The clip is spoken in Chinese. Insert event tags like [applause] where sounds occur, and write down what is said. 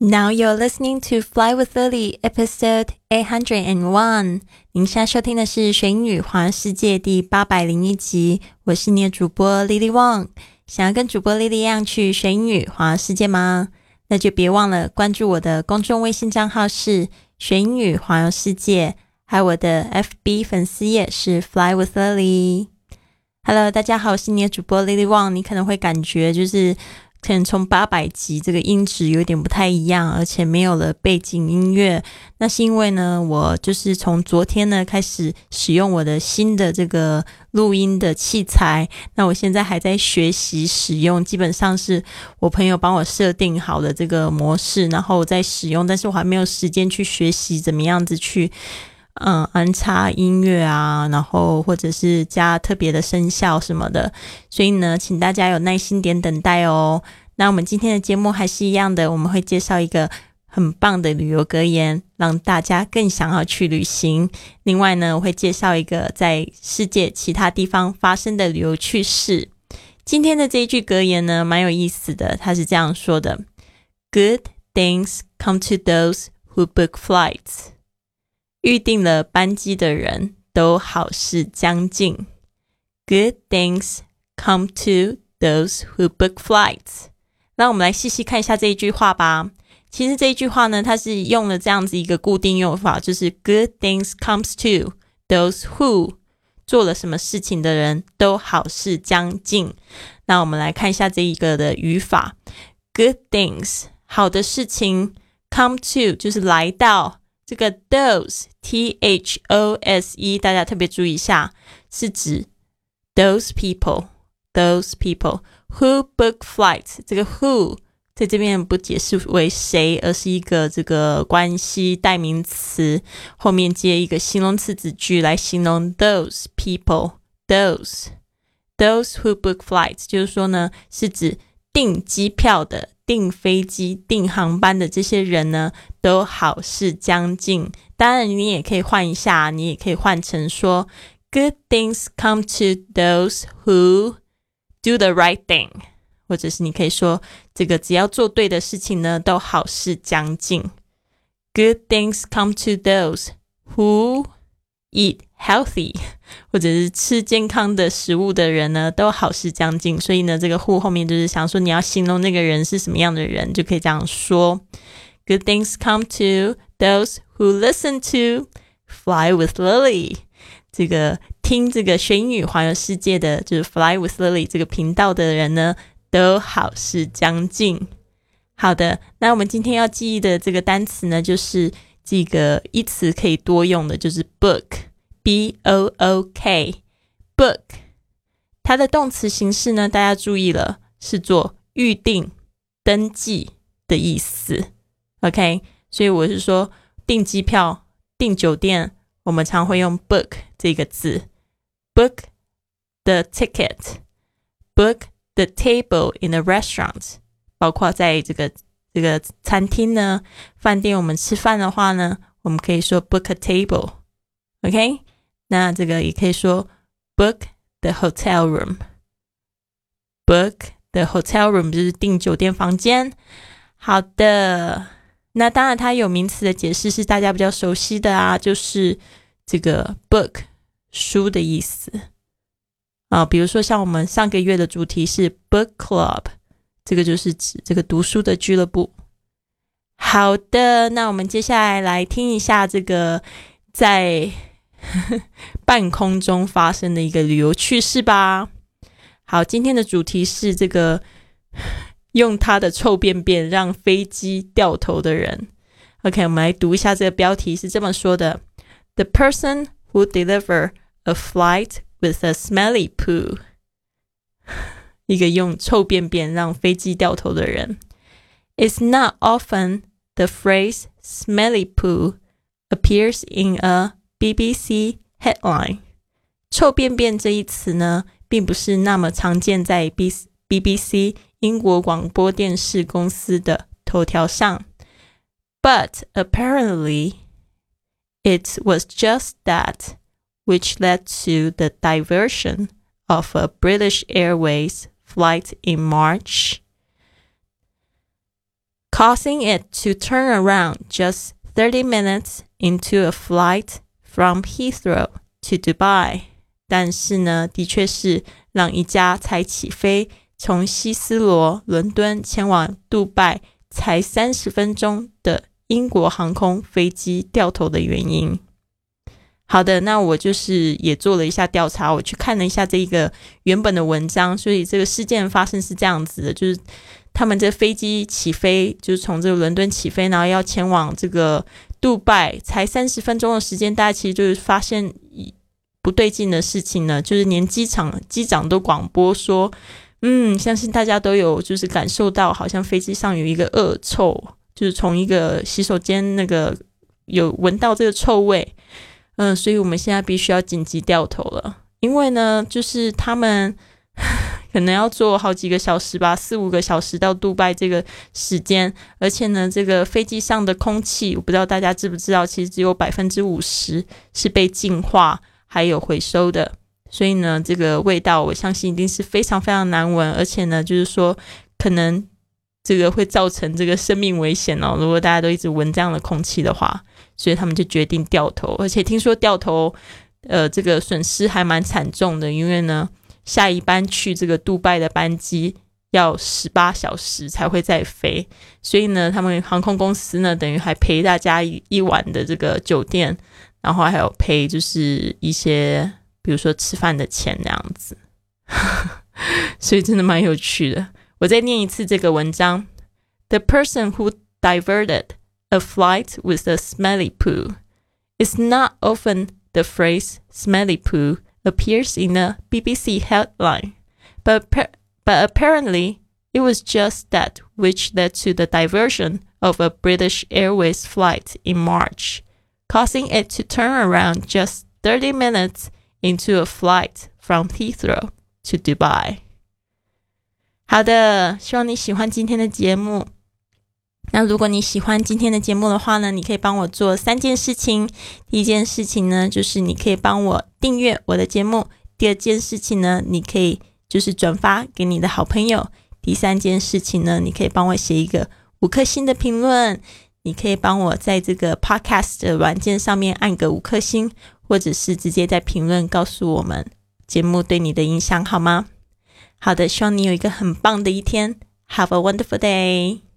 Now you're listening to Fly with Lily, episode eight hundred and one。您现在收听的是《学英语环世界》第八百零一集。我是你的主播 Lily Wang。想要跟主播 Lily 一样去学英语环世界吗？那就别忘了关注我的公众微信账号是“学英语环游世界”，还有我的 FB 粉丝页是 Fly with Lily。Hello，大家好，我是你的主播 Lily Wang。你可能会感觉就是。可能从八百集这个音质有点不太一样，而且没有了背景音乐。那是因为呢，我就是从昨天呢开始使用我的新的这个录音的器材。那我现在还在学习使用，基本上是我朋友帮我设定好的这个模式，然后我在使用，但是我还没有时间去学习怎么样子去。嗯，安插音乐啊，然后或者是加特别的声效什么的，所以呢，请大家有耐心点等待哦。那我们今天的节目还是一样的，我们会介绍一个很棒的旅游格言，让大家更想要去旅行。另外呢，我会介绍一个在世界其他地方发生的旅游趣事。今天的这一句格言呢，蛮有意思的，它是这样说的：“Good things come to those who book flights。”预定了班机的人都好事将近。Good things come to those who book flights。那我们来细细看一下这一句话吧。其实这一句话呢，它是用了这样子一个固定用法，就是 Good things comes to those who 做了什么事情的人都好事将近。那我们来看一下这一个的语法。Good things 好的事情 come to 就是来到。这个 those t h o s e，大家特别注意一下，是指 those people those people who book flights。这个 who 在这边不解释为谁，而是一个这个关系代名词，后面接一个形容词子句来形容 those people those those who book flights，就是说呢，是指订机票的。订飞机、订航班的这些人呢，都好事将近。当然，你也可以换一下，你也可以换成说：“Good things come to those who do the right thing。”或者是你可以说：“这个只要做对的事情呢，都好事将近。”Good things come to those who eat healthy。或者是吃健康的食物的人呢，都好事将近。所以呢，这个 who 后面就是想说你要形容那个人是什么样的人，就可以这样说：Good things come to those who listen to Fly with Lily。这个听这个学英语环游世界的，就是 Fly with Lily 这个频道的人呢，都好事将近。好的，那我们今天要记忆的这个单词呢，就是这个一词可以多用的，就是 book。b o o k book，它的动词形式呢？大家注意了，是做预定、登记的意思。OK，所以我是说订机票、订酒店，我们常会用 book 这个字，book the ticket，book the table in a restaurant，包括在这个这个餐厅呢、饭店，我们吃饭的话呢，我们可以说 book a table。OK。那这个也可以说 book the hotel room。book the hotel room 就是订酒店房间。好的，那当然它有名词的解释是大家比较熟悉的啊，就是这个 book 书的意思啊。比如说像我们上个月的主题是 book club，这个就是指这个读书的俱乐部。好的，那我们接下来来听一下这个在。[laughs] 半空中发生的一个旅游趣事吧。好，今天的主题是这个用他的臭便便让飞机掉头的人。OK，我们来读一下这个标题是这么说的：The person who deliver a flight with a smelly poo，一个用臭便便让飞机掉头的人。It's not often the phrase "smelly poo" appears in a BBC headline，臭便便这一词呢，并不是那么常见在 B BBC 英国广播电视公司的头条上。But apparently, it was just that which led to the diversion of a British Airways flight in March causing it to turn around just 30 minutes into a flight from Heathrow to Dubai。但是呢，的确是让一架才起飞从希斯罗伦敦前往杜拜才三十分钟的英国航空飞机掉头的原因。 好的，那我就是也做了一下调查，我去看了一下这一个原本的文章，所以这个事件发生是这样子的，就是他们这飞机起飞，就是从这个伦敦起飞，然后要前往这个杜拜，才三十分钟的时间，大家其实就是发现不对劲的事情呢，就是连机场机长都广播说，嗯，相信大家都有就是感受到，好像飞机上有一个恶臭，就是从一个洗手间那个有闻到这个臭味。嗯，所以我们现在必须要紧急掉头了，因为呢，就是他们 [laughs] 可能要坐好几个小时吧，四五个小时到杜拜这个时间，而且呢，这个飞机上的空气，我不知道大家知不知道，其实只有百分之五十是被净化还有回收的，所以呢，这个味道我相信一定是非常非常难闻，而且呢，就是说可能这个会造成这个生命危险哦，如果大家都一直闻这样的空气的话。所以他们就决定掉头，而且听说掉头，呃，这个损失还蛮惨重的，因为呢，下一班去这个杜拜的班机要十八小时才会再飞，所以呢，他们航空公司呢，等于还赔大家一一晚的这个酒店，然后还有赔就是一些，比如说吃饭的钱那样子，[laughs] 所以真的蛮有趣的。我再念一次这个文章：The person who diverted。a flight with a smelly poo. It's not often the phrase smelly poo appears in a BBC headline, but, but apparently it was just that which led to the diversion of a British Airways flight in March, causing it to turn around just 30 minutes into a flight from Heathrow to Dubai. 好的，希望你喜欢今天的节目。那如果你喜欢今天的节目的话呢，你可以帮我做三件事情。第一件事情呢，就是你可以帮我订阅我的节目；第二件事情呢，你可以就是转发给你的好朋友；第三件事情呢，你可以帮我写一个五颗星的评论。你可以帮我在这个 Podcast 的软件上面按个五颗星，或者是直接在评论告诉我们节目对你的影响，好吗？好的，希望你有一个很棒的一天。Have a wonderful day.